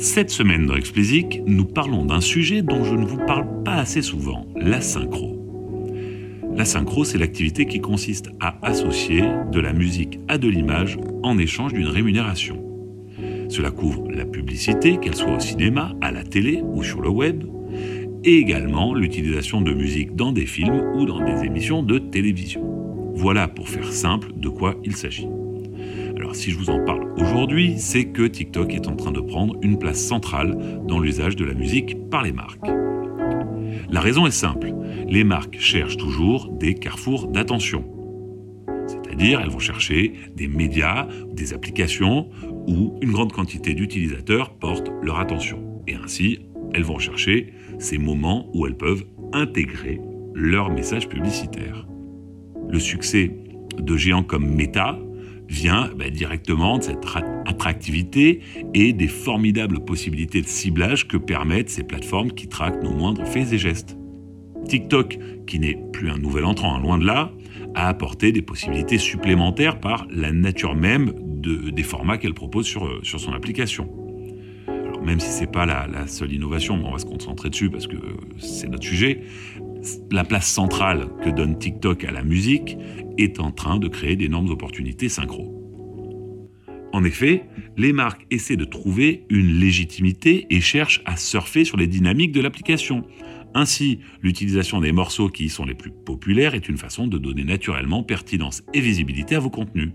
Cette semaine dans Explicit, nous parlons d'un sujet dont je ne vous parle pas assez souvent, la synchro. La synchro, c'est l'activité qui consiste à associer de la musique à de l'image en échange d'une rémunération. Cela couvre la publicité, qu'elle soit au cinéma, à la télé ou sur le web, et également l'utilisation de musique dans des films ou dans des émissions de télévision. Voilà pour faire simple de quoi il s'agit. Alors si je vous en parle aujourd'hui, c'est que TikTok est en train de prendre une place centrale dans l'usage de la musique par les marques. La raison est simple, les marques cherchent toujours des carrefours d'attention. C'est-à-dire elles vont chercher des médias, des applications où une grande quantité d'utilisateurs portent leur attention. Et ainsi, elles vont chercher ces moments où elles peuvent intégrer leur message publicitaire. Le succès de géants comme Meta vient bah, directement de cette attractivité et des formidables possibilités de ciblage que permettent ces plateformes qui traquent nos moindres faits et gestes. TikTok, qui n'est plus un nouvel entrant, hein, loin de là, a apporté des possibilités supplémentaires par la nature même des formats qu'elle propose sur, euh, sur son application. Même si ce n'est pas la, la, seule innovation, on va se concentrer dessus parce que euh, c'est notre sujet, la place centrale que donne TikTok à la musique est en train de créer d'énormes opportunités synchro. En effet, les marques essaient de trouver une légitimité et cherchent à surfer sur les dynamiques de l'application. Ainsi, l'utilisation des morceaux qui y sont les plus populaires est une façon de donner naturellement pertinence et visibilité à vos contenus.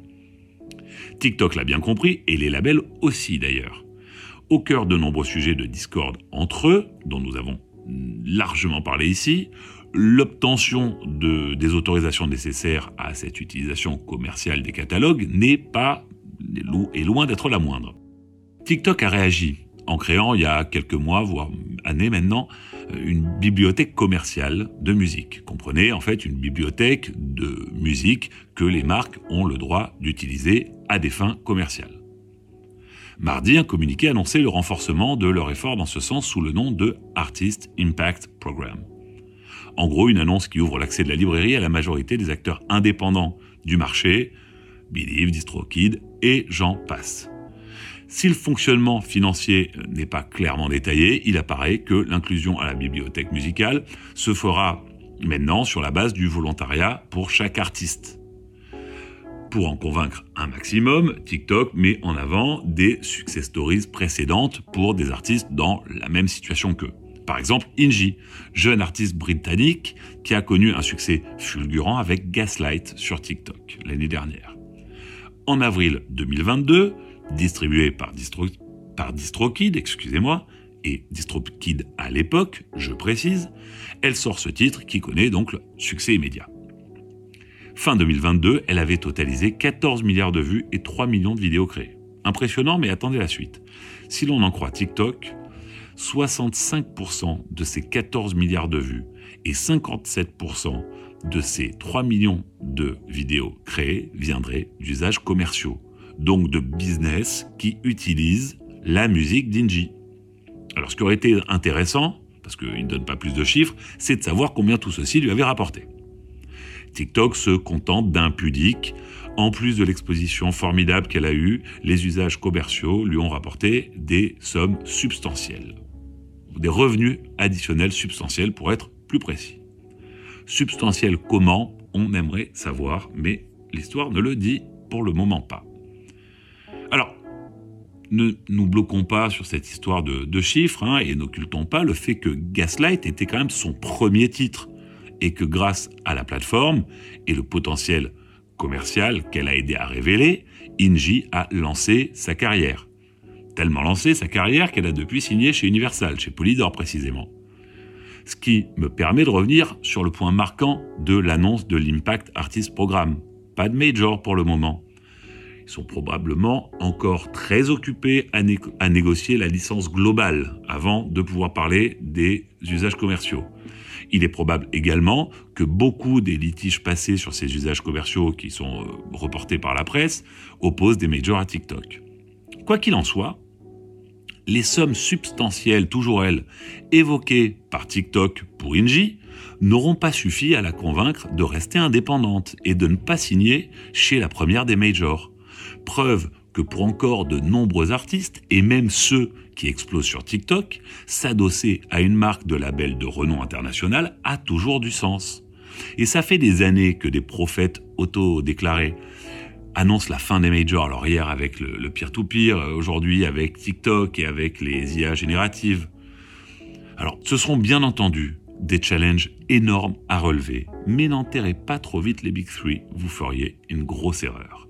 TikTok l'a bien compris et les labels aussi d'ailleurs. Au cœur de nombreux sujets de discorde entre eux, dont nous avons largement parlé ici, l'obtention de, des autorisations nécessaires à cette utilisation commerciale des catalogues n'est pas est loin d'être la moindre. TikTok a réagi en créant il y a quelques mois, voire années maintenant, une bibliothèque commerciale de musique. Comprenez en fait une bibliothèque de musique que les marques ont le droit d'utiliser à des fins commerciales. Mardi, un communiqué annonçait le renforcement de leur effort dans ce sens sous le nom de Artist Impact Program. En gros, une annonce qui ouvre l'accès de la librairie à la majorité des acteurs indépendants du marché, Believe, DistroKid et j'en passe. Si le fonctionnement financier n'est pas clairement détaillé, il apparaît que l'inclusion à la bibliothèque musicale se fera maintenant sur la base du volontariat pour chaque artiste. Pour en convaincre un maximum, TikTok met en avant des success stories précédentes pour des artistes dans la même situation qu'eux. Par exemple, Inji, jeune artiste britannique qui a connu un succès fulgurant avec Gaslight sur TikTok l'année dernière. En avril 2022, distribué par, Distro, par DistroKid, excusez-moi, et DistroKid à l'époque, je précise, elle sort ce titre qui connaît donc succès immédiat. Fin 2022, elle avait totalisé 14 milliards de vues et 3 millions de vidéos créées. Impressionnant, mais attendez la suite. Si l'on en croit TikTok, 65% de ces 14 milliards de vues et 57% de ces 3 millions de vidéos créées viendraient d'usages commerciaux, donc de business qui utilisent la musique d'Inji. Alors ce qui aurait été intéressant, parce qu'il ne donne pas plus de chiffres, c'est de savoir combien tout ceci lui avait rapporté. TikTok se contente d'un pudique. En plus de l'exposition formidable qu'elle a eue, les usages commerciaux lui ont rapporté des sommes substantielles. Des revenus additionnels substantiels pour être plus précis. Substantiels comment On aimerait savoir, mais l'histoire ne le dit pour le moment pas. Alors, ne nous bloquons pas sur cette histoire de, chiffres hein, et n'occultons pas le fait que Gaslight était quand même son premier titre et que grâce à la plateforme et le potentiel commercial qu'elle a aidé à révéler, Inji a lancé sa carrière. Tellement lancé sa carrière qu'elle a depuis signé chez Universal, chez Polydor précisément. Ce qui me permet de revenir sur le point marquant de l'annonce de l'Impact Artist Programme. Pas de major pour le moment. Ils sont probablement encore très occupés à, à, négocier la licence globale avant de pouvoir parler des usages commerciaux. Il est probable également que beaucoup des litiges passés sur ces usages commerciaux qui sont euh, reportés par la presse opposent des majors à TikTok. Quoi qu'il en soit, les sommes substantielles, toujours elles, évoquées par TikTok pour Inji, n'auront pas suffi à la convaincre de rester indépendante et de ne pas signer chez la première des majors. Preuve que pour encore de nombreux artistes, et même ceux qui explosent sur TikTok, s'adosser à une marque de label de renom international a toujours du sens. Et ça fait des années que des prophètes auto-déclarés annoncent la fin des majors. Alors hier avec le, peer-to-peer, aujourd'hui avec TikTok et avec les IA génératives. Alors ce seront bien entendu des challenges énormes à relever, mais n'enterrez pas trop vite les Big Three, vous feriez une grosse erreur.